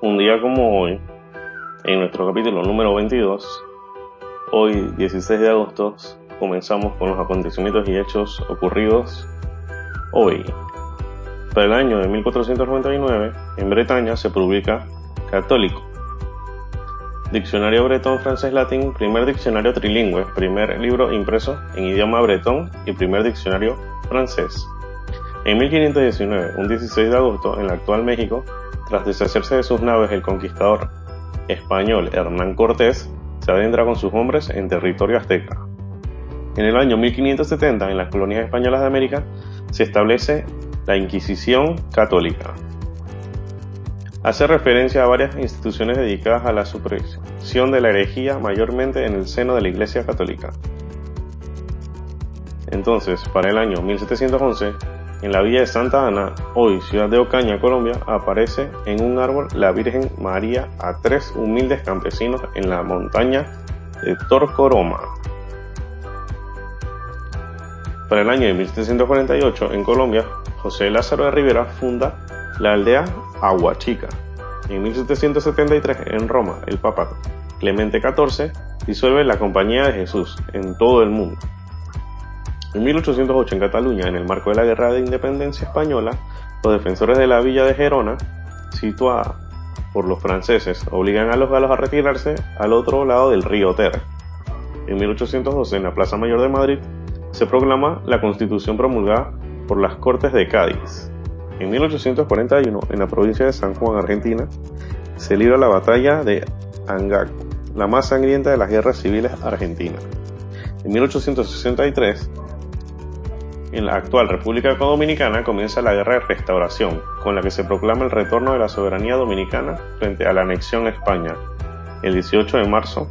Un día como hoy, en nuestro capítulo número 22, hoy 16 de agosto, comenzamos con los acontecimientos y hechos ocurridos hoy. Para el año de 1499, en Bretaña se publica Católico. Diccionario bretón francés latín, primer diccionario trilingüe, primer libro impreso en idioma bretón y primer diccionario francés. En 1519, un 16 de agosto, en la actual México, tras deshacerse de sus naves, el conquistador español Hernán Cortés se adentra con sus hombres en territorio azteca. En el año 1570, en las colonias españolas de América, se establece la Inquisición Católica. Hace referencia a varias instituciones dedicadas a la supresión de la herejía, mayormente en el seno de la Iglesia Católica. Entonces, para el año 1711, en la villa de Santa Ana, hoy ciudad de Ocaña, Colombia, aparece en un árbol la Virgen María a tres humildes campesinos en la montaña de Torcoroma. Para el año de 1748, en Colombia, José Lázaro de Rivera funda la aldea Aguachica. En 1773, en Roma, el Papa Clemente XIV disuelve la Compañía de Jesús en todo el mundo. En 1808 en Cataluña, en el marco de la Guerra de Independencia Española, los defensores de la villa de Gerona, situada por los franceses, obligan a los galos a retirarse al otro lado del río Ter. En 1812, en la Plaza Mayor de Madrid, se proclama la constitución promulgada por las Cortes de Cádiz. En 1841, en la provincia de San Juan, Argentina, se libra la batalla de Angaco, la más sangrienta de las guerras civiles argentinas. En 1863, en la actual República Dominicana comienza la Guerra de Restauración, con la que se proclama el retorno de la soberanía dominicana frente a la anexión a España, el 18 de marzo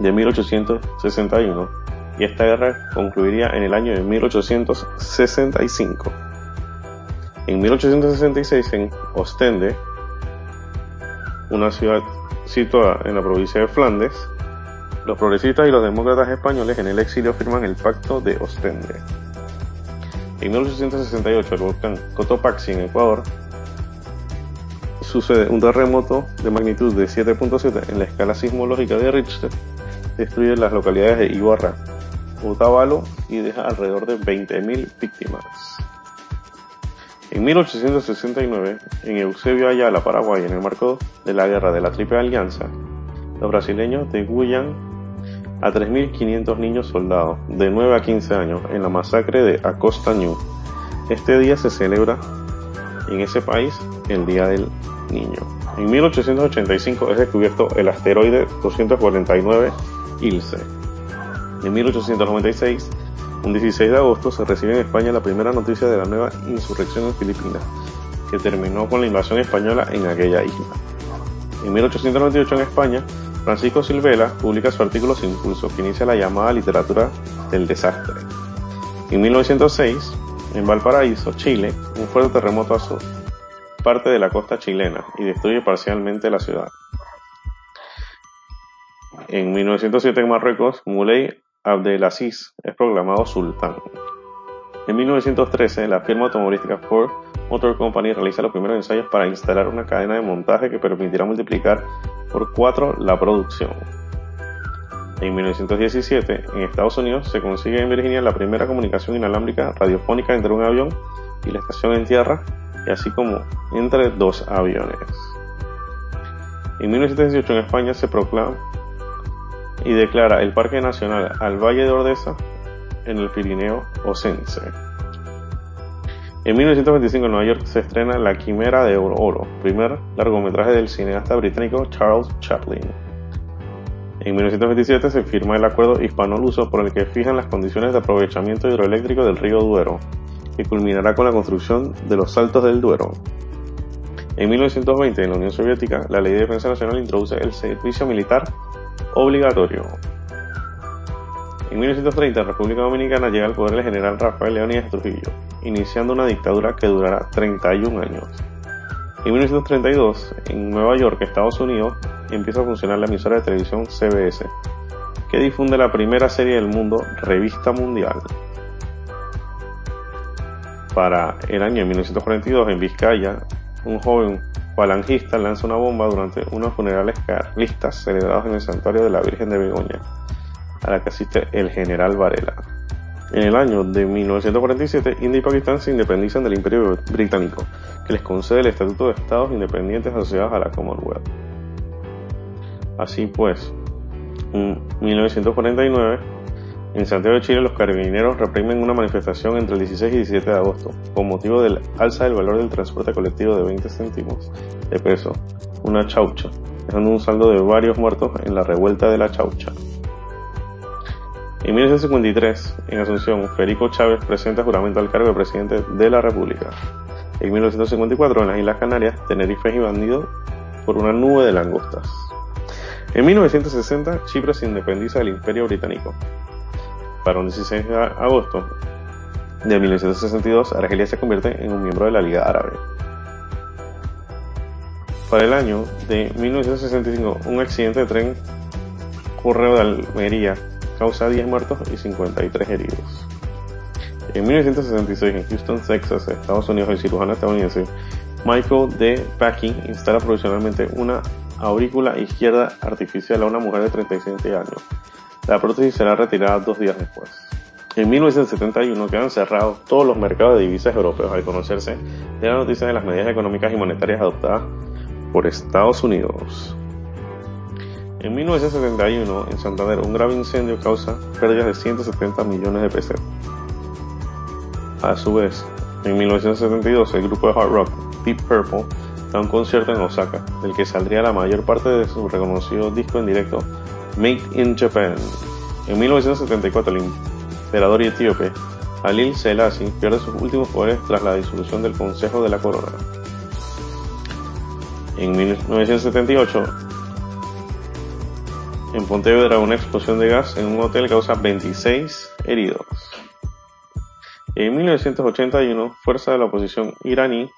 de 1861, y esta guerra concluiría en el año de 1865. En 1866, en Ostende, una ciudad situada en la provincia de Flandes, los progresistas y los demócratas españoles en el exilio firman el Pacto de Ostende. En 1868, el volcán Cotopaxi en Ecuador sucede un terremoto de magnitud de 7.7 en la escala sismológica de Richter, destruye las localidades de Ibarra, Otavalo y deja alrededor de 20.000 víctimas. En 1869, en Eusebio Ayala, Paraguay, en el marco de la guerra de la Triple Alianza, los brasileños degüellan a 3.500 niños soldados de 9 a 15 años en la masacre de Acosta Ñu. Este día se celebra en ese país el Día del Niño. En 1885 es descubierto el asteroide 249 Ilse. En 1896, un 16 de agosto, se recibe en España la primera noticia de la nueva insurrección en Filipinas, que terminó con la invasión española en aquella isla. En 1898 en España, Francisco Silvela publica su artículo Sin Impulso, que inicia la llamada literatura del desastre. En 1906, en Valparaíso, Chile, un fuerte terremoto azul parte de la costa chilena y destruye parcialmente la ciudad. En 1907 en Marruecos, Moulay Abdelaziz es proclamado sultán. En 1913, la firma automovilística Ford Motor Company realiza los primeros ensayos para instalar una cadena de montaje que permitirá multiplicar por 4 la producción. En 1917, en Estados Unidos, se consigue en Virginia la primera comunicación inalámbrica radiofónica entre un avión y la estación en tierra, y así como entre dos aviones. En 1918 en España se proclama y declara el Parque Nacional al Valle de Ordesa en el Pirineo Osense. En 1925 en Nueva York se estrena La Quimera de Oro, primer largometraje del cineasta británico Charles Chaplin. En 1927 se firma el acuerdo hispano-luso por el que fijan las condiciones de aprovechamiento hidroeléctrico del río Duero, que culminará con la construcción de los Saltos del Duero. En 1920, en la Unión Soviética, la Ley de Defensa Nacional introduce el servicio militar obligatorio. En 1930, en República Dominicana llega al poder el general Rafael Leónidas Trujillo, iniciando una dictadura que durará 31 años. En 1932, en Nueva York, Estados Unidos, empieza a funcionar la emisora de televisión CBS, que difunde la primera serie del mundo, Revista Mundial. Para el año 1942, en Vizcaya, un joven falangista lanza una bomba durante unos funerales carlistas celebrados en el santuario de la Virgen de Begoña, a la que asiste el general Varela. En el año de 1947, India y Pakistán se independizan del Imperio Británico, que les concede el Estatuto de Estados Independientes asociados a la Commonwealth. Así pues, en 1949, en Santiago de Chile los carabineros reprimen una manifestación entre el 16 y 17 de agosto, con motivo del alza del valor del transporte colectivo de 20 céntimos de peso, una chaucha, dejando un saldo de varios muertos en la revuelta de la chaucha. En 1953, en Asunción, Federico Chávez presenta juramento al cargo de presidente de la República. En 1954, en las Islas Canarias, Tenerife es invadido por una nube de langostas. En 1960, Chipre se independiza del Imperio Británico. Para un 16 de agosto de 1962, Argelia se convierte en un miembro de la Liga Árabe. Para el año de 1965, un accidente de tren correo de Almería causa 10 muertos y 53 heridos. En 1966, en Houston, Texas, Estados Unidos, el cirujano estadounidense Michael D. Packing instala provisionalmente una aurícula izquierda artificial a una mujer de 37 años. La prótesis será retirada dos días después. En 1971 quedan cerrados todos los mercados de divisas europeos al conocerse de la noticia de las medidas económicas y monetarias adoptadas por Estados Unidos. En 1971, en Santander, un grave incendio causa pérdidas de 170 millones de pesos. A su vez, en 1972, el grupo de hard rock Deep Purple da un concierto en Osaka, del que saldría la mayor parte de su reconocido disco en directo, Made in Japan. En 1974, el emperador etíope Halil Selassie pierde sus últimos poderes tras la disolución del Consejo de la Corona. En 1978, en Pontevedra una explosión de gas en un hotel causa 26 heridos. En 1981, fuerza de la oposición iraní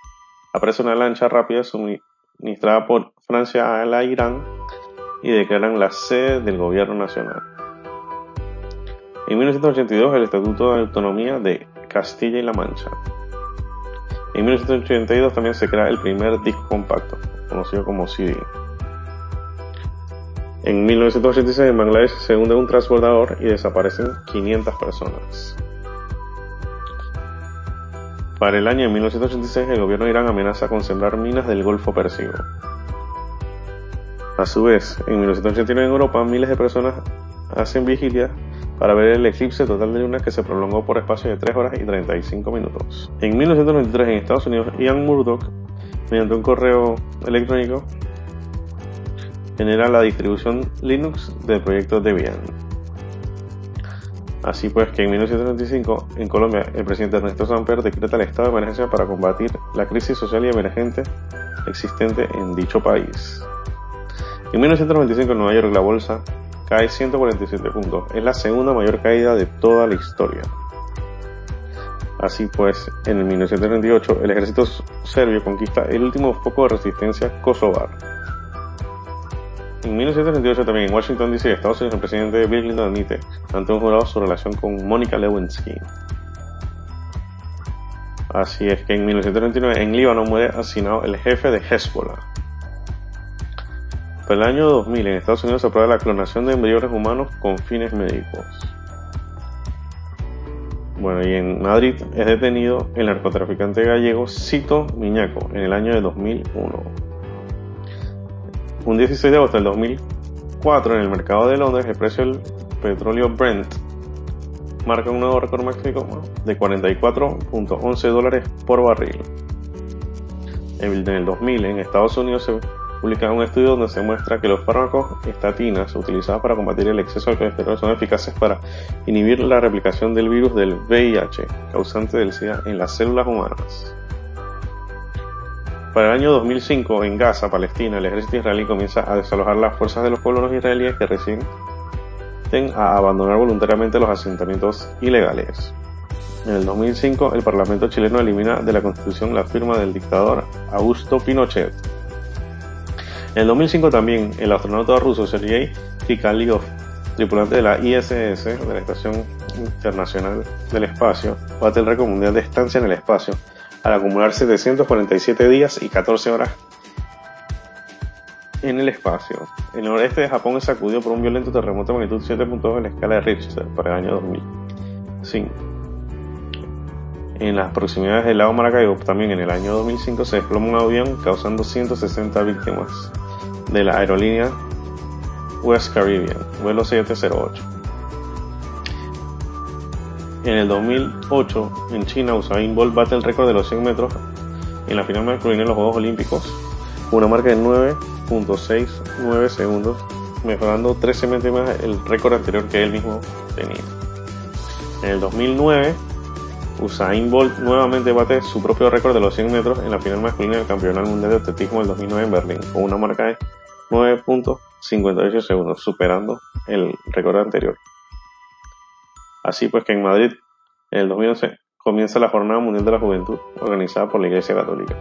aparece una lancha rápida suministrada por Francia a la Irán y declaran la sede del gobierno nacional. En 1982, el Estatuto de Autonomía de Castilla y La Mancha. En 1982 también se crea el primer disco compacto, conocido como CD. En 1986 en Bangladesh se hunde un transbordador y desaparecen 500 personas. Para el año 1986 el gobierno de Irán amenaza con sembrar minas del Golfo Pérsico. A su vez, en 1989 en Europa miles de personas hacen vigilia para ver el eclipse total de luna que se prolongó por espacio de 3 horas y 35 minutos. En 1993 en Estados Unidos, Ian Murdoch, mediante un correo electrónico, genera la distribución Linux del proyecto Debian. Así pues que en 1935 en Colombia el presidente Ernesto Samper decreta el estado de emergencia para combatir la crisis social y emergente existente en dicho país. En 1995 en Nueva York la bolsa cae 147 puntos, es la segunda mayor caída de toda la historia. Así pues, en el 1938 el ejército serbio conquista el último foco de resistencia kosovar en 1938 también en Washington DC, Estados Unidos, el presidente Bill Clinton admite ante un jurado su relación con Mónica Lewinsky. Así es que en 1939 en Líbano muere asesinado el jefe de Hezbollah. Para el año 2000 en Estados Unidos se aprueba la clonación de embriones humanos con fines médicos. Bueno, y en Madrid es detenido el narcotraficante gallego Cito Miñaco en el año de 2001. Un 16 de agosto del 2004, en el mercado de Londres, el precio del petróleo Brent marca un nuevo récord máximo de 44.11 dólares por barril. En el 2000, en Estados Unidos, se publica un estudio donde se muestra que los fármacos estatinas utilizados para combatir el exceso de colesterol son eficaces para inhibir la replicación del virus del VIH, causante del SIDA, en las células humanas. Para el año 2005, en Gaza, Palestina, el ejército israelí comienza a desalojar las fuerzas de los colonos israelíes que recién a abandonar voluntariamente los asentamientos ilegales. En el 2005, el Parlamento chileno elimina de la Constitución la firma del dictador Augusto Pinochet. En el 2005 también, el astronauta ruso Sergei Kikaliov, tripulante de la ISS, de la Estación Internacional del Espacio, bate el récord mundial de estancia en el espacio, al acumular 747 días y 14 horas en el espacio. El noreste de Japón es sacudido por un violento terremoto de magnitud 7.2 en la escala de Richter para el año 2005. En las proximidades del lago Maracaibo, también en el año 2005, se desploma un avión causando 160 víctimas de la aerolínea West Caribbean, vuelo 708. En el 2008, en China, Usain Bolt bate el récord de los 100 metros en la final masculina en los Juegos Olímpicos, una marca de 9.69 segundos, mejorando 13 más el récord anterior que él mismo tenía. En el 2009, Usain Bolt nuevamente bate su propio récord de los 100 metros en la final masculina del Campeonato Mundial de Atletismo del 2009 en Berlín, con una marca de 9.58 segundos, superando el récord anterior. Así pues que en Madrid, en el 2011, comienza la Jornada Mundial de la Juventud, organizada por la Iglesia Católica.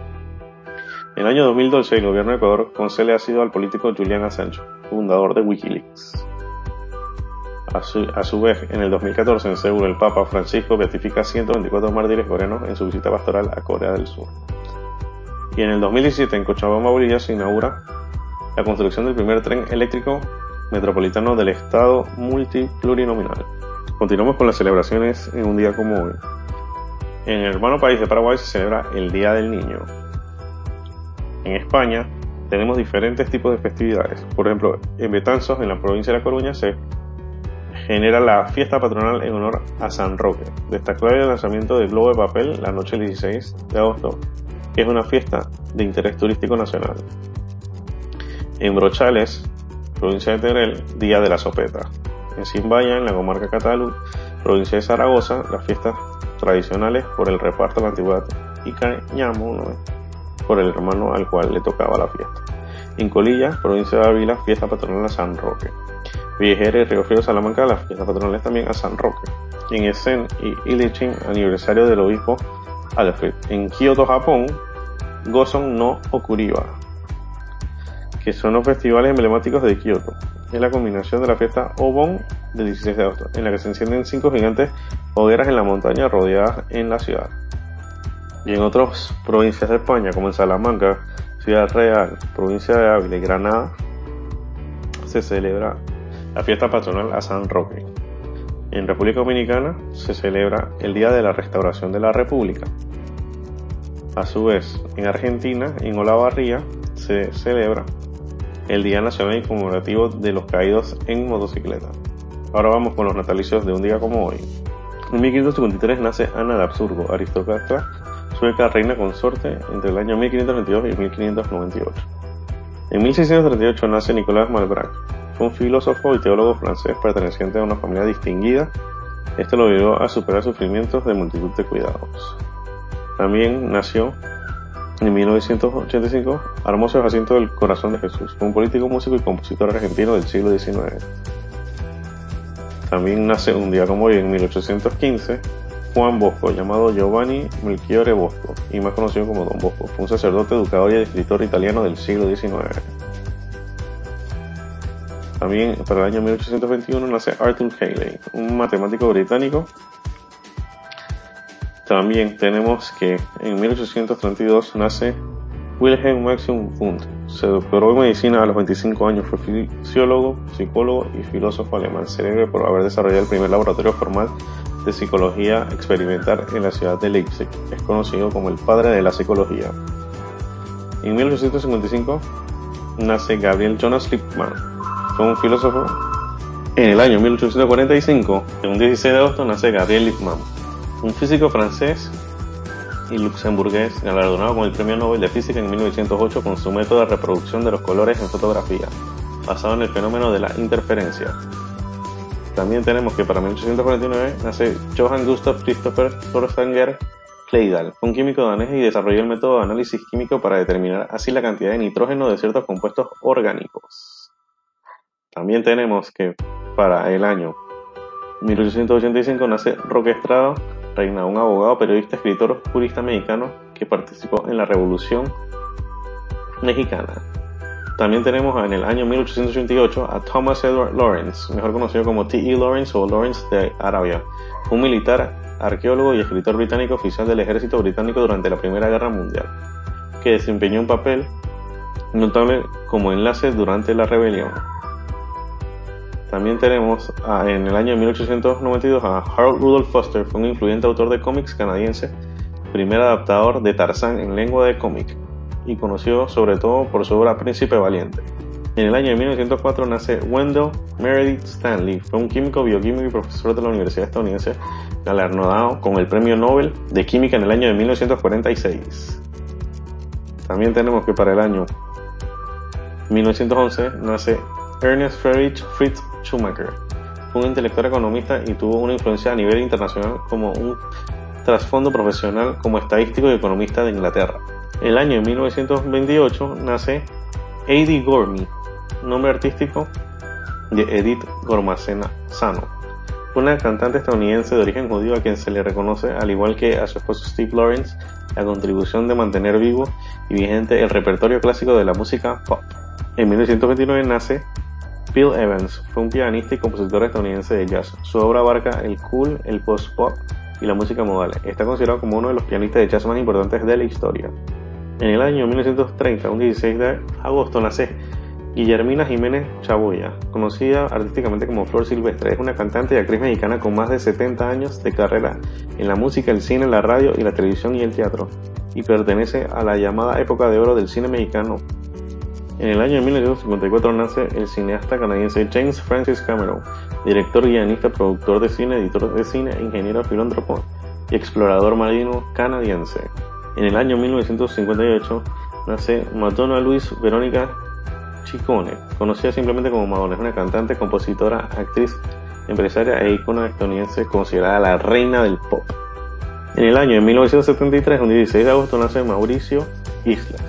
En el año 2012, el gobierno de Ecuador concede asilo al político Julian Assange, fundador de Wikileaks. A su, vez, en el 2014, en Seúl, el Papa Francisco beatifica a 124 mártires coreanos en su visita pastoral a Corea del Sur. Y en el 2017, en Cochabamba, Bolivia, se inaugura la construcción del primer tren eléctrico metropolitano del Estado multiplurinominal. Continuamos con las celebraciones en un día como hoy. En el hermano país de Paraguay se celebra el Día del Niño. En España tenemos diferentes tipos de festividades. Por ejemplo, en Betanzos, en la provincia de La Coruña, se genera la fiesta patronal en honor a San Roque. Destacó el lanzamiento del globo de papel la noche del 16 de agosto, que es una fiesta de interés turístico nacional. En Brochales, provincia de Teruel, Día de la Sopeta en Simbaya, en la comarca Catalu, provincia de Zaragoza, las fiestas tradicionales por el reparto de la antigüedad y Cañamo por el hermano al cual le tocaba la fiesta. En Colilla, provincia de Ávila, fiesta patronal a San Roque. Villejera y Río Frío Salamanca, las fiestas patronales también a San Roque. En Essen y Ilichin, aniversario del obispo Alfred. En Kyoto, Japón, Goson no Okuriba, que son los festivales emblemáticos de Kyoto es la combinación de la fiesta Obon del 16 de agosto, en la que se encienden cinco gigantes hogueras en la montaña rodeadas en la ciudad. Y en otras provincias de España, como en Salamanca, Ciudad Real, provincia de Ávila y Granada, se celebra la fiesta patronal a San Roque. En República Dominicana se celebra el Día de la Restauración de la República. A su vez, en Argentina, en Olavarría, se celebra el Día Nacional y Conmemorativo de los Caídos en Motocicleta. Ahora vamos con los natalicios de un día como hoy. En 1553 nace Ana de Absurgo, aristócrata sueca reina consorte entre el año 1532 y 1598. En 1638 nace Nicolas Malebranche, fue un filósofo y teólogo francés perteneciente a una familia distinguida. Esto lo llevó a superar sufrimientos de multitud de cuidados. También nació en 1985, Hermoso Jacinto del Corazón de Jesús, un político, músico y compositor argentino del siglo XIX. También nace un día como hoy, en 1815, Juan Bosco, llamado Giovanni Melchiore Bosco, y más conocido como Don Bosco. Fue un sacerdote, educador y escritor italiano del siglo XIX. También para el año 1821 nace Arthur Cayley, un matemático británico también tenemos que en 1832 nace Wilhelm Maxim Wundt. Se doctoró en medicina a los 25 años, fue fisiólogo, psicólogo y filósofo alemán, célebre por haber desarrollado el primer laboratorio formal de psicología experimental en la ciudad de Leipzig. Es conocido como el padre de la psicología. En 1855 nace Gabriel Jonas Lippmann, fue un filósofo. En el año 1845, en un 16 de agosto, nace Gabriel Lippmann un físico francés y luxemburgués galardonado con el Premio Nobel de Física en 1908 con su método de reproducción de los colores en fotografía, basado en el fenómeno de la interferencia. También tenemos que para 1849 nace Johann Gustav Christopher Thorstanger Kleidal, un químico danés y desarrolló el método de análisis químico para determinar así la cantidad de nitrógeno de ciertos compuestos orgánicos. También tenemos que para el año 1885 nace Roque Estrada Reina, un abogado, periodista, escritor, jurista mexicano que participó en la Revolución Mexicana. También tenemos en el año 1888 a Thomas Edward Lawrence, mejor conocido como T.E. Lawrence o Lawrence de Arabia, un militar, arqueólogo y escritor británico oficial del ejército británico durante la Primera Guerra Mundial, que desempeñó un papel notable como enlace durante la rebelión. También tenemos en el año 1892 a Harold Rudolph Foster, fue un influyente autor de cómics canadiense, primer adaptador de Tarzán en lengua de cómic y conocido sobre todo por su obra Príncipe Valiente. En el año 1904 nace Wendell Meredith Stanley, fue un químico, bioquímico y profesor de la Universidad estadounidense, galardonado con el Premio Nobel de Química en el año de 1946. También tenemos que para el año 1911 nace Ernest Friedrich Fritz Schumacher. Fue un intelectual economista y tuvo una influencia a nivel internacional como un trasfondo profesional como estadístico y economista de Inglaterra. El año de 1928 nace Eddie Gormy, nombre artístico de Edith Gormacena Sano. Una cantante estadounidense de origen judío a quien se le reconoce, al igual que a su esposo Steve Lawrence, la contribución de mantener vivo y vigente el repertorio clásico de la música pop. En 1929 nace Bill Evans, fue un pianista y compositor estadounidense de jazz. Su obra abarca el cool, el post-pop y la música modal. Está considerado como uno de los pianistas de jazz más importantes de la historia. En el año 1930, un 16 de agosto, nace Guillermina Jiménez Chaboya, conocida artísticamente como Flor Silvestre, es una cantante y actriz mexicana con más de 70 años de carrera en la música, el cine, la radio la televisión y el teatro, y pertenece a la llamada época de oro del cine mexicano. En el año 1954 nace el cineasta canadiense James Francis Cameron, director, guionista, productor de cine, editor de cine, ingeniero filántropo y explorador marino canadiense. En el año 1958 nace Madonna Luis Verónica Chicone, conocida simplemente como Madonna, es una cantante, compositora, actriz, empresaria e icona estadounidense considerada la reina del pop. En el año de 1973, un 16 de agosto, nace Mauricio Islas,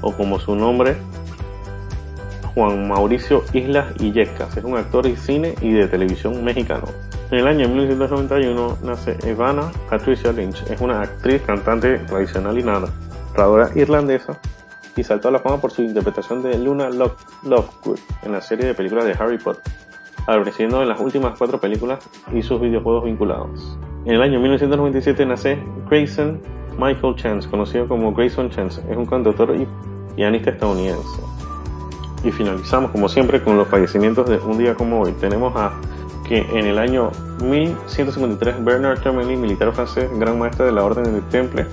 o como su nombre, Juan Mauricio Islas Illescas, es un actor de cine y de televisión mexicano. En el año 1991 nace Ivana Patricia Lynch, es una actriz, cantante tradicional y narradora irlandesa y saltó a la fama por su interpretación de Luna Lovegood en la serie de películas de Harry Potter, apareciendo en las últimas cuatro películas y sus videojuegos vinculados. En el año 1997 nace Grayson Michael Chance, conocido como Grayson Chance, es un cantautor y pianista estadounidense. Y finalizamos como siempre con los fallecimientos de un día como hoy. Tenemos a que en el año 1153 Bernard Tremblay, militar francés, gran maestre de la Orden del Temple,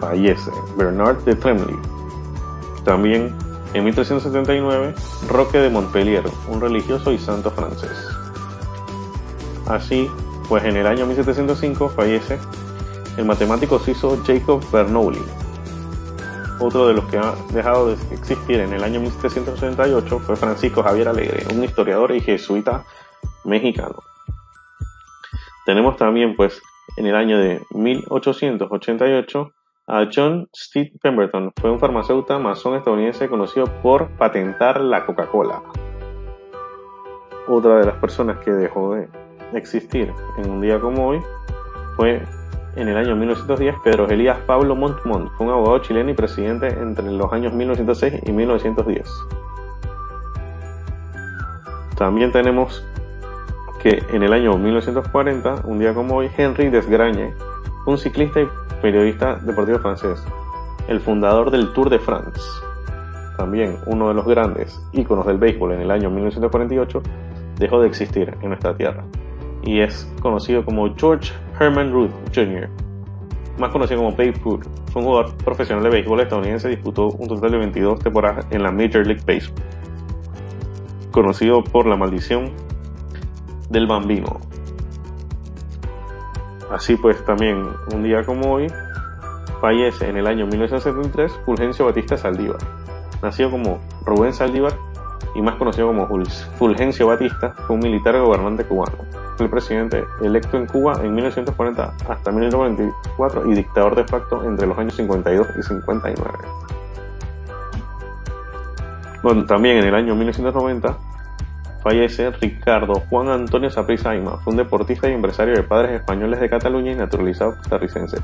fallece. Bernard de Tremblay. También en 1379 Roque de Montpellier, un religioso y santo francés. Así, pues en el año 1705 fallece el matemático suizo Jacob Bernoulli. Otro de los que ha dejado de existir en el año 1768 fue Francisco Javier Alegre, un historiador y jesuita mexicano. Tenemos también, pues, en el año de 1888 a John Steve Pemberton. Fue un farmacéutico masón estadounidense conocido por patentar la Coca-Cola. Otra de las personas que dejó de existir en un día como hoy fue en el año 1910 Pedro Elías Pablo Montmont, fue un abogado chileno y presidente entre los años 1906 y 1910. También tenemos que en el año 1940, un día como hoy, Henry Desgragne, un ciclista y periodista deportivo francés, el fundador del Tour de France, también uno de los grandes íconos del béisbol en el año 1948, dejó de existir en nuestra tierra y es conocido como George Herman Ruth Jr., más conocido como Babe Ruth. Fue un jugador profesional de béisbol estadounidense, disputó un total de 22 temporadas en la Major League Baseball, conocido por la maldición del bambino. Así pues, también un día como hoy, fallece en el año 1973 Fulgencio Batista Saldívar. Nacido como Rubén Saldívar y más conocido como Fulgencio Batista, fue un militar gobernante cubano. El presidente electo en Cuba en 1940 hasta 1944 y dictador de facto entre los años 52 y 59. Bueno, también en el año 1990 fallece Ricardo Juan Antonio Saprissa Aima, fue un deportista y empresario de padres españoles de Cataluña y naturalizado costarricense.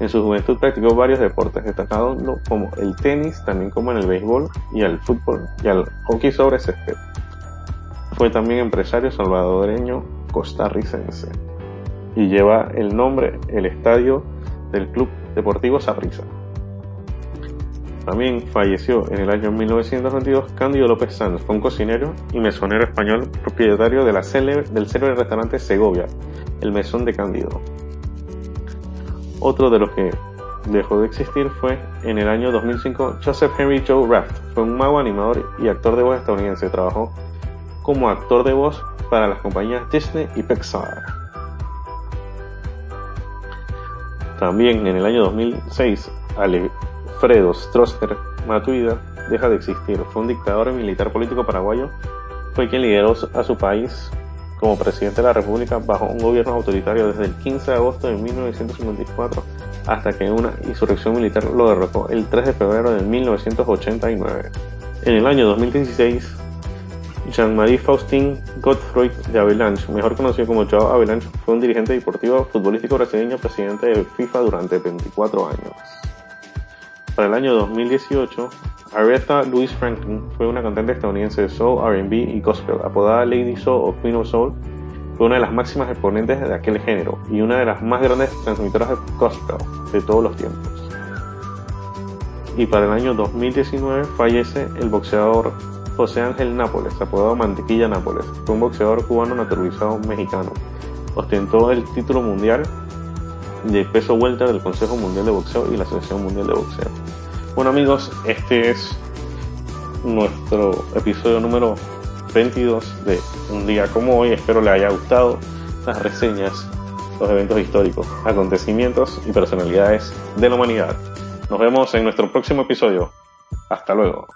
En su juventud practicó varios deportes, destacando como el tenis, también como en el béisbol y el fútbol y el hockey sobre césped. Fue también empresario salvadoreño costarricense y lleva el nombre el estadio del Club Deportivo Saprissa. También falleció en el año 1922 Cándido López Sanz, fue un cocinero y mesonero español propietario del célebre restaurante Segovia, el Mesón de Cándido. Otro de los que dejó de existir fue en el año 2005 Joseph Henry Joe Raft, fue un mago animador y actor de voz estadounidense, trabajó como actor de voz para las compañías Disney y Pixar. También en el año 2006, Alfredo Stroessner Matuida deja de existir. Fue un dictador y militar político paraguayo. Fue quien lideró a su país como presidente de la República bajo un gobierno autoritario desde el 15 de agosto de 1954 hasta que una insurrección militar lo derrotó el 3 de febrero de 1989. En el año 2016, Jean-Marie Faustin Godefroy de Avalanche, mejor conocido como Joao Avalanche, fue un dirigente deportivo futbolístico brasileño, presidente de FIFA durante 24 años. Para el año 2018, Aretha Louise Franklin fue una cantante estadounidense de soul, R&B y gospel, apodada Lady Soul o Queen of Soul, fue una de las máximas exponentes de aquel género y una de las más grandes transmitoras de gospel de todos los tiempos. Y para el año 2019 fallece el boxeador José Ángel Nápoles, apodado Mantequilla Nápoles. Fue un boxeador cubano naturalizado mexicano. Ostentó el título mundial de peso vuelta del Consejo Mundial de Boxeo y la Asociación Mundial de Boxeo. Bueno amigos, este es nuestro episodio número 22 de Un día como hoy. Espero les haya gustado las reseñas, los eventos históricos, acontecimientos y personalidades de la humanidad. Nos vemos en nuestro próximo episodio. Hasta luego.